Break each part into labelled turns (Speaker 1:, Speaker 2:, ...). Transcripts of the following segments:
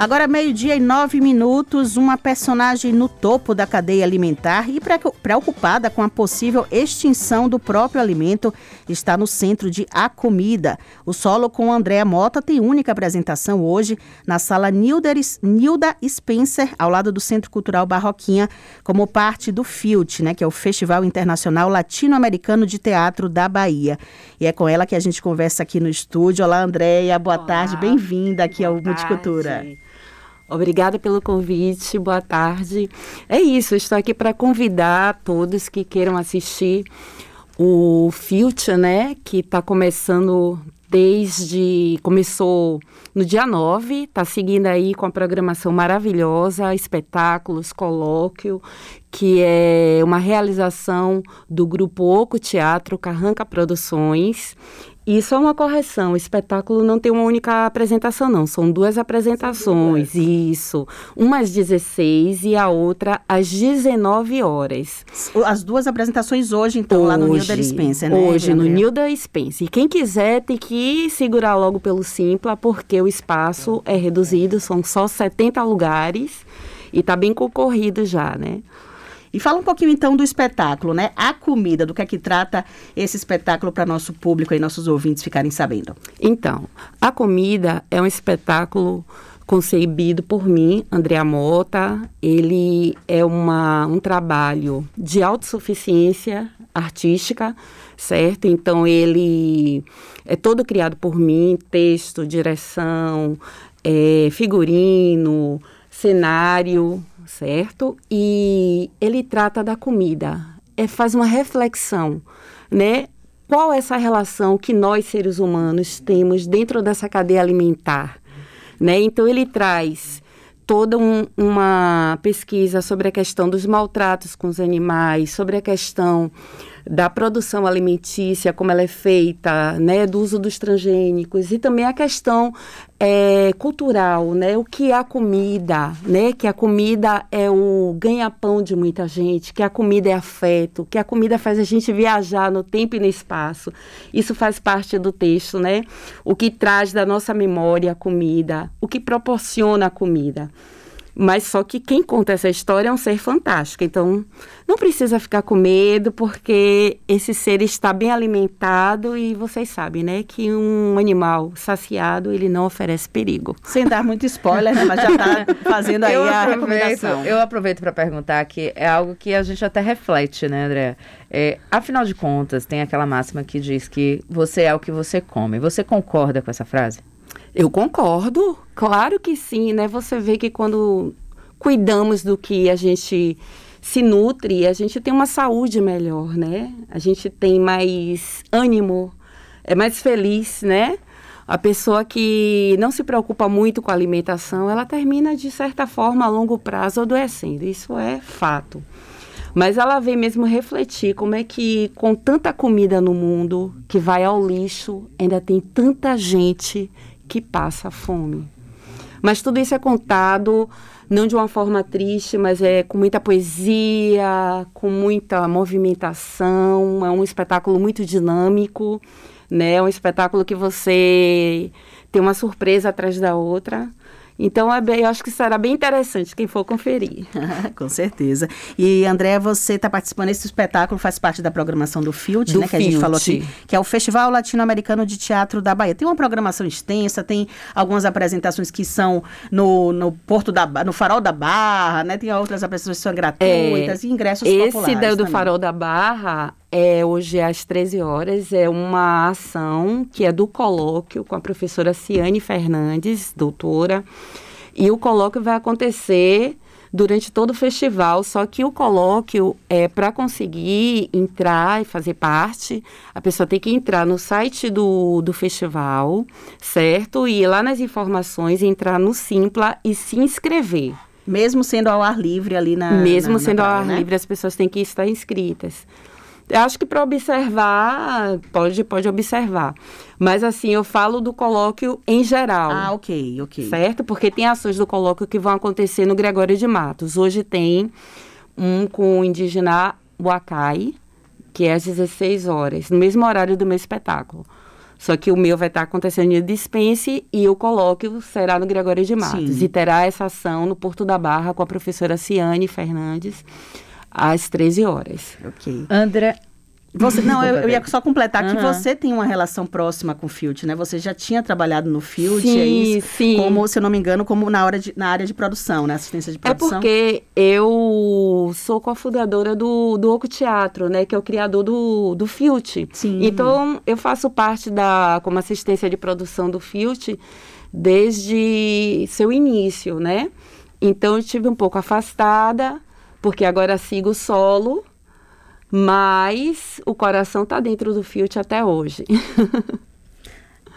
Speaker 1: Agora, meio-dia e nove minutos, uma personagem no topo da cadeia alimentar e preocupada com a possível extinção do próprio alimento está no centro de A Comida. O solo com Andréa Mota tem única apresentação hoje na sala Nilda Spencer, ao lado do Centro Cultural Barroquinha, como parte do FILT, né, que é o Festival Internacional Latino-Americano de Teatro da Bahia. E é com ela que a gente conversa aqui no estúdio. Olá, Andréia, boa Olá. tarde, bem-vinda aqui boa ao Multicultura.
Speaker 2: Obrigada pelo convite, boa tarde. É isso, estou aqui para convidar todos que queiram assistir o Future, né, que está começando desde. começou no dia 9, está seguindo aí com a programação maravilhosa, espetáculos, colóquio, que é uma realização do grupo Oco Teatro Carranca Produções e só uma correção, o espetáculo não tem uma única apresentação, não. São duas apresentações, São duas. isso. Uma às 16 e a outra às 19 horas.
Speaker 1: As duas apresentações hoje, então, hoje, lá no Nilda Spencer, né?
Speaker 2: Hoje, no Nilda Spencer. E quem quiser tem que segurar logo pelo Simpla, porque o espaço é reduzido, são só 70 lugares e está bem concorrido já, né?
Speaker 1: E fala um pouquinho então do espetáculo, né? A comida, do que é que trata esse espetáculo para nosso público e nossos ouvintes ficarem sabendo.
Speaker 2: Então, a comida é um espetáculo concebido por mim, Andrea Mota. Ele é uma, um trabalho de autossuficiência artística, certo? Então, ele é todo criado por mim, texto, direção, é, figurino, cenário, certo? E ele trata da comida, é, faz uma reflexão, né? Qual é essa relação que nós, seres humanos, temos dentro dessa cadeia alimentar? Né? Então, ele traz toda um, uma pesquisa sobre a questão dos maltratos com os animais, sobre a questão da produção alimentícia, como ela é feita, né, do uso dos transgênicos e também a questão é, cultural, né, o que é a comida, né, que a comida é o ganha-pão de muita gente, que a comida é afeto, que a comida faz a gente viajar no tempo e no espaço. Isso faz parte do texto, né, o que traz da nossa memória a comida, o que proporciona a comida. Mas só que quem conta essa história é um ser fantástico. Então, não precisa ficar com medo, porque esse ser está bem alimentado e vocês sabem, né, que um animal saciado, ele não oferece perigo.
Speaker 1: Sem dar muito spoiler, né, mas já está fazendo aí a recomendação.
Speaker 3: Eu aproveito para perguntar que é algo que a gente até reflete, né, André? É, afinal de contas, tem aquela máxima que diz que você é o que você come. Você concorda com essa frase?
Speaker 2: Eu concordo, claro que sim, né? Você vê que quando cuidamos do que a gente se nutre, a gente tem uma saúde melhor, né? A gente tem mais ânimo, é mais feliz, né? A pessoa que não se preocupa muito com a alimentação, ela termina, de certa forma, a longo prazo adoecendo. Isso é fato. Mas ela vem mesmo refletir como é que, com tanta comida no mundo que vai ao lixo, ainda tem tanta gente que passa fome. Mas tudo isso é contado não de uma forma triste, mas é com muita poesia, com muita movimentação. É um espetáculo muito dinâmico, né? É um espetáculo que você tem uma surpresa atrás da outra. Então, é bem, eu acho que será bem interessante quem for conferir.
Speaker 1: Com certeza. E, André, você está participando desse espetáculo, faz parte da programação do FILT, né? Que a gente falou aqui, que é o Festival Latino-Americano de Teatro da Bahia. Tem uma programação extensa, tem algumas apresentações que são no, no Porto da no Farol da Barra, né? Tem outras apresentações que são gratuitas é, e ingressos
Speaker 2: esse
Speaker 1: populares.
Speaker 2: Esse do Farol da Barra é, hoje às 13 horas, é uma ação que é do colóquio com a professora Ciane Fernandes, doutora. E o colóquio vai acontecer durante todo o festival, só que o colóquio é para conseguir entrar e fazer parte, a pessoa tem que entrar no site do, do festival, certo? E ir lá nas informações, entrar no Simpla e se inscrever.
Speaker 1: Mesmo sendo ao ar livre ali na.
Speaker 2: Mesmo
Speaker 1: na,
Speaker 2: sendo
Speaker 1: na
Speaker 2: praia, ao ar
Speaker 1: né?
Speaker 2: livre, as pessoas têm que estar inscritas. Acho que para observar, pode, pode observar. Mas assim, eu falo do colóquio em geral.
Speaker 1: Ah, ok, ok.
Speaker 2: Certo? Porque tem ações do colóquio que vão acontecer no Gregório de Matos. Hoje tem um com o indígena Huacai, que é às 16 horas, no mesmo horário do meu espetáculo. Só que o meu vai estar acontecendo em Dispense e o colóquio será no Gregório de Matos. Sim. E terá essa ação no Porto da Barra com a professora Ciane Fernandes às 13 horas.
Speaker 3: Ok. André,
Speaker 1: você, não, eu, eu, ia só completar uhum. que você tem uma relação próxima com o Filt, né? Você já tinha trabalhado no Filt,
Speaker 2: sim,
Speaker 1: é isso?
Speaker 2: Sim.
Speaker 1: Como, se eu não me engano, como na, hora de, na área de produção, né? Assistência de é produção.
Speaker 2: É porque eu sou cofundadora do, do Oco Teatro, né? Que é o criador do, do Filt.
Speaker 1: Sim.
Speaker 2: Então, eu faço parte da, como assistência de produção do Filt desde seu início, né? Então, eu estive um pouco afastada, porque agora sigo solo, mas o coração está dentro do Fiat até hoje.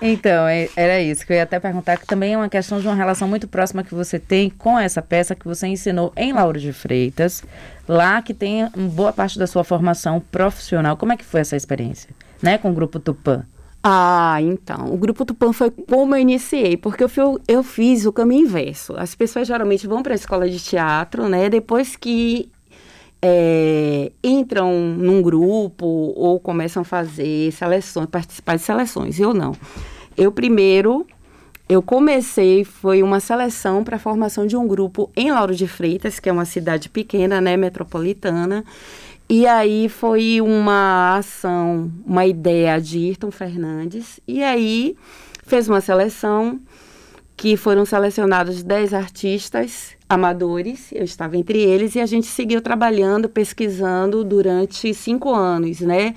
Speaker 3: Então, é, era isso que eu ia até perguntar, que também é uma questão de uma relação muito próxima que você tem com essa peça que você ensinou em Lauro de Freitas, lá que tem boa parte da sua formação profissional. Como é que foi essa experiência, né, com o Grupo Tupã?
Speaker 2: Ah, então, o Grupo Tupã foi como eu iniciei, porque eu, fui, eu fiz o caminho inverso. As pessoas geralmente vão para a escola de teatro, né, depois que é, entram num grupo ou começam a fazer seleções, participar de seleções. Eu não. Eu primeiro, eu comecei, foi uma seleção para a formação de um grupo em Lauro de Freitas, que é uma cidade pequena, né, metropolitana. E aí foi uma ação, uma ideia de Ayrton Fernandes. E aí fez uma seleção que foram selecionados 10 artistas amadores, eu estava entre eles, e a gente seguiu trabalhando, pesquisando durante cinco anos, né?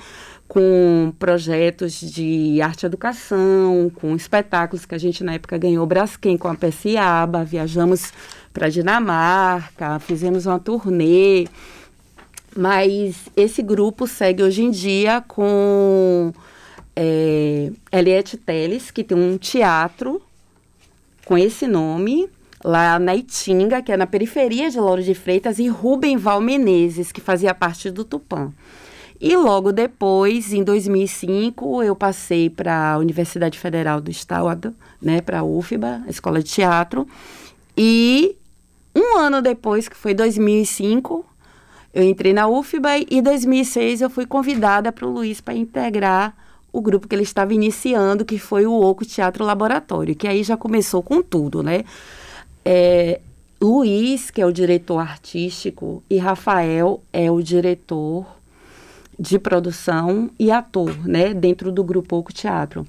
Speaker 2: Com projetos de arte e educação, com espetáculos que a gente na época ganhou Braskem com a PSIABA, viajamos para Dinamarca, fizemos uma turnê. Mas esse grupo segue hoje em dia com é, Eliette Teles, que tem um teatro com esse nome, lá na Itinga, que é na periferia de Louro de Freitas, e Rubem Val Menezes, que fazia parte do Tupã. E logo depois, em 2005, eu passei para a Universidade Federal do Estado, né, para a UFBA, a Escola de Teatro. E um ano depois, que foi 2005, eu entrei na UFBA e em 2006 eu fui convidada para o Luiz para integrar o grupo que ele estava iniciando, que foi o Oco Teatro Laboratório, que aí já começou com tudo, né? É, Luiz, que é o diretor artístico, e Rafael é o diretor de produção e ator, né, dentro do grupo Oco Teatro.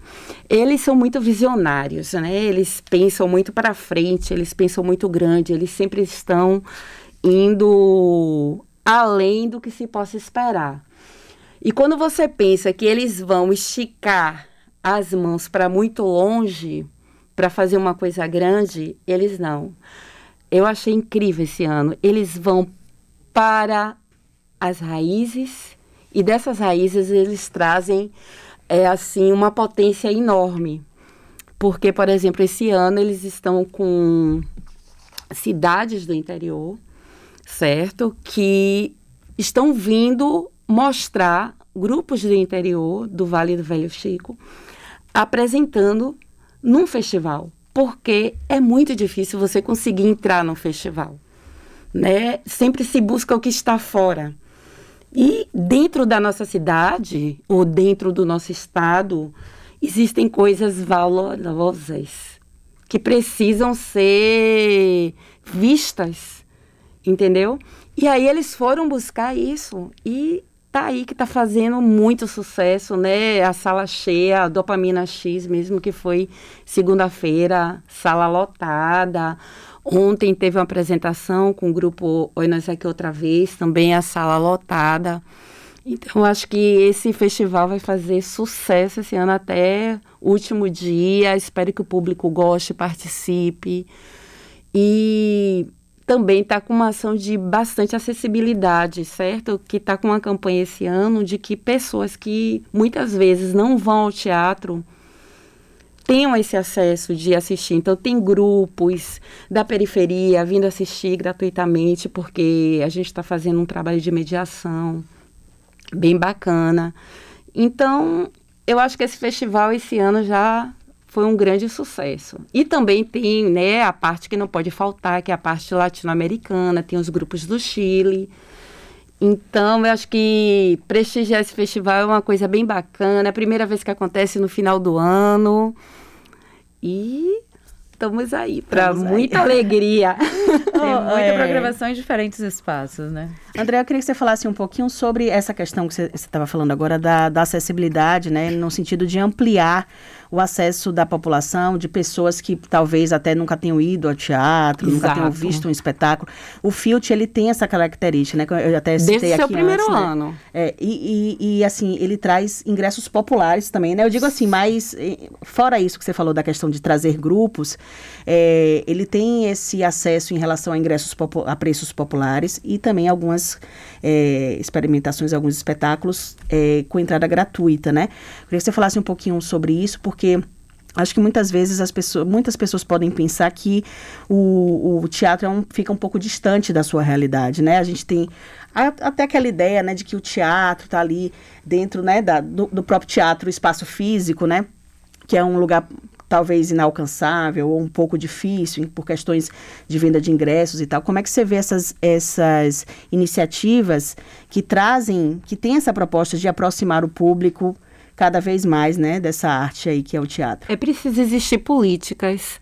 Speaker 2: Eles são muito visionários, né? Eles pensam muito para frente, eles pensam muito grande, eles sempre estão indo além do que se possa esperar. E quando você pensa que eles vão esticar as mãos para muito longe para fazer uma coisa grande, eles não. Eu achei incrível esse ano. Eles vão para as raízes e dessas raízes eles trazem é assim uma potência enorme. Porque, por exemplo, esse ano eles estão com cidades do interior, certo? Que estão vindo mostrar grupos do interior do Vale do Velho Chico apresentando num festival, porque é muito difícil você conseguir entrar num festival, né? Sempre se busca o que está fora. E dentro da nossa cidade ou dentro do nosso estado existem coisas valorosas que precisam ser vistas, entendeu? E aí eles foram buscar isso e tá aí que tá fazendo muito sucesso, né? A sala cheia, a Dopamina X mesmo, que foi segunda-feira, sala lotada. Ontem teve uma apresentação com o grupo Oi Nós Aqui Outra Vez, também a sala lotada. Então, acho que esse festival vai fazer sucesso esse ano até o último dia. Espero que o público goste, participe. E também está com uma ação de bastante acessibilidade, certo? Que está com uma campanha esse ano de que pessoas que muitas vezes não vão ao teatro tenham esse acesso de assistir. Então, tem grupos da periferia vindo assistir gratuitamente, porque a gente está fazendo um trabalho de mediação bem bacana. Então, eu acho que esse festival esse ano já foi um grande sucesso. E também tem né, a parte que não pode faltar, que é a parte latino-americana, tem os grupos do Chile. Então, eu acho que prestigiar esse festival é uma coisa bem bacana. É a primeira vez que acontece no final do ano. E estamos aí para muita alegria.
Speaker 3: Tem muita é... programação em diferentes espaços, né?
Speaker 1: André, eu queria que você falasse um pouquinho sobre essa questão que você estava falando agora da, da acessibilidade, né? No sentido de ampliar o acesso da população, de pessoas que talvez até nunca tenham ido ao teatro, Exato. nunca tenham visto um espetáculo. O Filt, ele tem essa característica, né? Eu até citei
Speaker 2: Desde
Speaker 1: aqui
Speaker 2: seu primeiro
Speaker 1: antes, né?
Speaker 2: ano.
Speaker 1: É, e, e, e, assim, ele traz ingressos populares também, né? Eu digo assim, mas fora isso que você falou da questão de trazer grupos, é, ele tem esse acesso em relação a ingressos a preços populares e também algumas é, experimentações, alguns espetáculos é, com entrada gratuita, né? Eu queria que você falasse um pouquinho sobre isso, porque Acho que muitas vezes as pessoas, muitas pessoas podem pensar que o, o teatro é um, fica um pouco distante da sua realidade, né? A gente tem a, até aquela ideia, né, de que o teatro está ali dentro, né, da, do, do, próprio teatro, o espaço físico, né, que é um lugar talvez inalcançável ou um pouco difícil por questões de venda de ingressos e tal. Como é que você vê essas, essas iniciativas que trazem, que tem essa proposta de aproximar o público cada vez mais, né, dessa arte aí que é o teatro.
Speaker 2: É preciso existir políticas,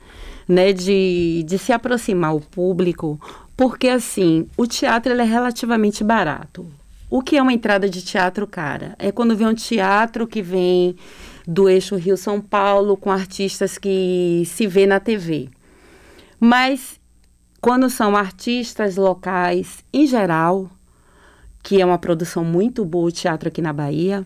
Speaker 2: né, de, de se aproximar o público, porque assim, o teatro é relativamente barato. O que é uma entrada de teatro cara? É quando vem um teatro que vem do eixo Rio-São Paulo com artistas que se vê na TV. Mas quando são artistas locais, em geral, que é uma produção muito boa o teatro aqui na Bahia,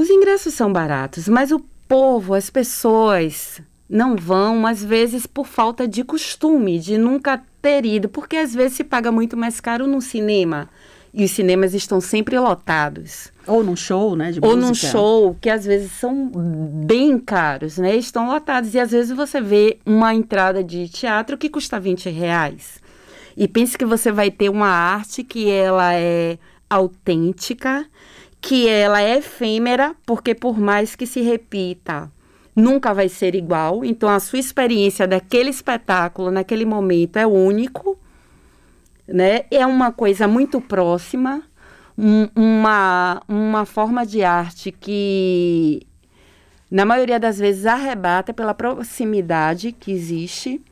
Speaker 2: os ingressos são baratos, mas o povo, as pessoas não vão, às vezes por falta de costume, de nunca ter ido, porque às vezes se paga muito mais caro no cinema e os cinemas estão sempre lotados.
Speaker 1: Ou num show, né?
Speaker 2: Ou música. num show, que às vezes são bem caros, né? Estão lotados. E às vezes você vê uma entrada de teatro que custa 20 reais. E pense que você vai ter uma arte que ela é autêntica, que ela é efêmera, porque por mais que se repita, nunca vai ser igual. Então, a sua experiência daquele espetáculo, naquele momento, é único, né? É uma coisa muito próxima, um, uma, uma forma de arte que, na maioria das vezes, arrebata pela proximidade que existe.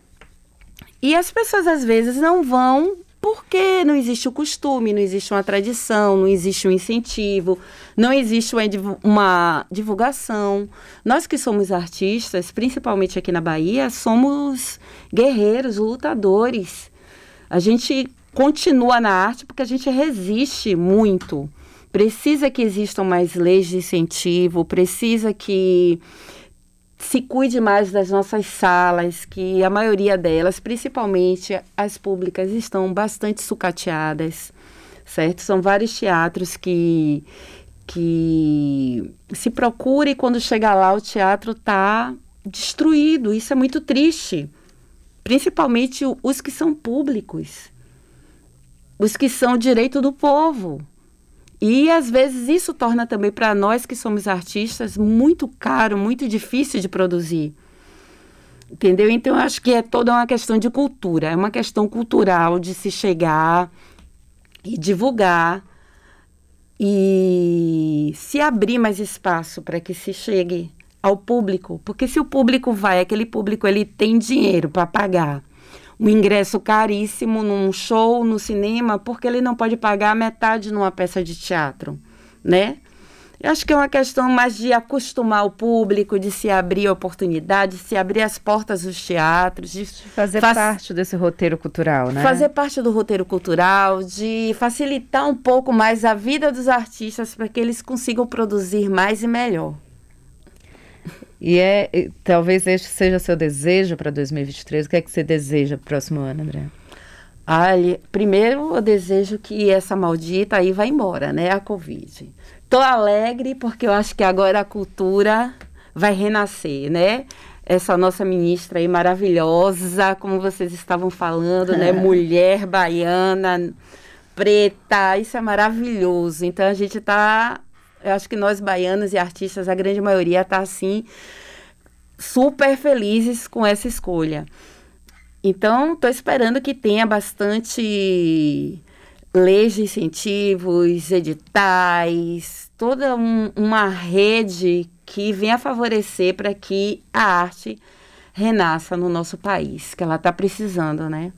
Speaker 2: E as pessoas, às vezes, não vão porque não existe o costume, não existe uma tradição, não existe um incentivo, não existe uma divulgação. Nós que somos artistas, principalmente aqui na Bahia, somos guerreiros, lutadores. A gente continua na arte porque a gente resiste muito. Precisa que existam mais leis de incentivo, precisa que se cuide mais das nossas salas, que a maioria delas, principalmente as públicas, estão bastante sucateadas, certo? São vários teatros que que se procura e quando chega lá o teatro está destruído. Isso é muito triste. Principalmente os que são públicos, os que são direito do povo. E às vezes isso torna também para nós que somos artistas muito caro, muito difícil de produzir. Entendeu? Então eu acho que é toda uma questão de cultura, é uma questão cultural de se chegar e divulgar e se abrir mais espaço para que se chegue ao público, porque se o público vai, aquele público ele tem dinheiro para pagar um ingresso caríssimo num show, no cinema, porque ele não pode pagar metade numa peça de teatro, né? Eu acho que é uma questão mais de acostumar o público, de se abrir a oportunidade, de se abrir as portas dos teatros, de
Speaker 3: fazer parte desse roteiro cultural, né?
Speaker 2: Fazer parte do roteiro cultural, de facilitar um pouco mais a vida dos artistas para que eles consigam produzir mais e melhor.
Speaker 3: E é, e, talvez este seja seu desejo para 2023. O que é que você deseja para o próximo ano, André?
Speaker 2: Olha, primeiro eu desejo que essa maldita aí vá embora, né? A Covid. Tô alegre porque eu acho que agora a cultura vai renascer, né? Essa nossa ministra aí maravilhosa, como vocês estavam falando, né? Mulher baiana, preta, isso é maravilhoso. Então a gente está eu acho que nós baianos e artistas, a grande maioria, está assim, super felizes com essa escolha. Então, estou esperando que tenha bastante leis de incentivos, editais, toda um, uma rede que venha favorecer para que a arte renasça no nosso país, que ela está precisando, né?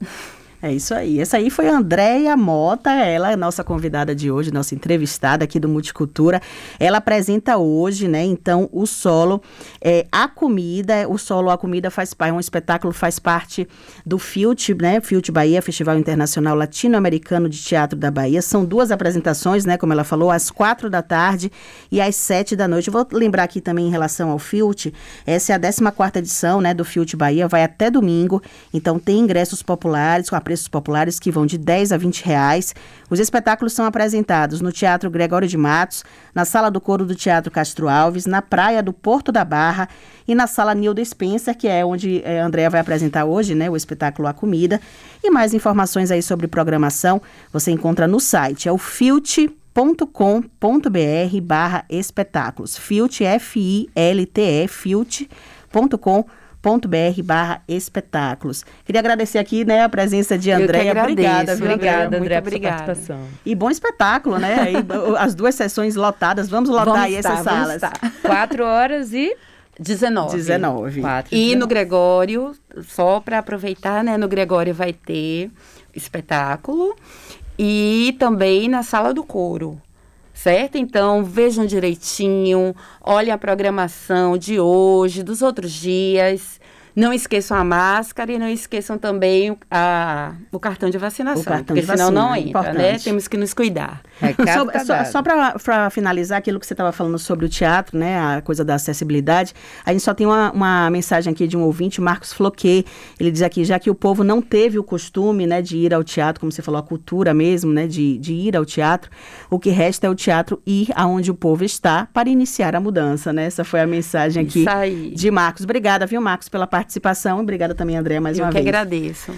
Speaker 1: É isso aí. Essa aí foi a Andréia Mota, ela é nossa convidada de hoje, nossa entrevistada aqui do Multicultura. Ela apresenta hoje, né, então, o solo é, A Comida. O solo A Comida faz parte, é um espetáculo, faz parte do FILT, né, FILT Bahia, Festival Internacional Latino-Americano de Teatro da Bahia. São duas apresentações, né, como ela falou, às quatro da tarde e às sete da noite. vou lembrar aqui também em relação ao FILT, essa é a 14 quarta edição, né, do FILT Bahia, vai até domingo, então tem ingressos populares com a preços populares que vão de 10 a 20 reais. Os espetáculos são apresentados no Teatro Gregório de Matos, na Sala do Coro do Teatro Castro Alves, na Praia do Porto da Barra e na Sala Nilda Spencer, que é onde a Andrea vai apresentar hoje, né, o espetáculo A Comida. E mais informações aí sobre programação você encontra no site, é o filt.com.br barra espetáculos. Filt, F-I-L-T-E, filt.com.br br barra espetáculos. Queria agradecer aqui, né, a presença de Andréia.
Speaker 3: Obrigada, viu, obrigada, André, pela participação.
Speaker 1: E bom espetáculo, né? As duas sessões lotadas. Vamos lotar vamos aí essas salas.
Speaker 3: Quatro horas e
Speaker 2: 19.
Speaker 1: 19.
Speaker 2: 4, e 19. no Gregório, só para aproveitar, né? No Gregório vai ter espetáculo e também na sala do couro certo? Então, vejam direitinho, olhem a programação de hoje, dos outros dias. Não esqueçam a máscara e não esqueçam também a, o cartão de vacinação. O cartão porque de senão vacina, não entra, né? importante. né? Temos que nos cuidar.
Speaker 1: É, só tá só, só para finalizar aquilo que você estava falando sobre o teatro, né? A coisa da acessibilidade. A gente só tem uma, uma mensagem aqui de um ouvinte, Marcos Floquet. Ele diz aqui, já que o povo não teve o costume, né, de ir ao teatro, como você falou, a cultura mesmo, né, de, de ir ao teatro, o que resta é o teatro ir aonde o povo está para iniciar a mudança, né? Essa foi a mensagem aqui de Marcos. Obrigada, viu, Marcos, pela participação participação. Obrigada também, André, mais
Speaker 2: Eu
Speaker 1: uma
Speaker 2: vez.
Speaker 1: Eu
Speaker 2: que agradeço.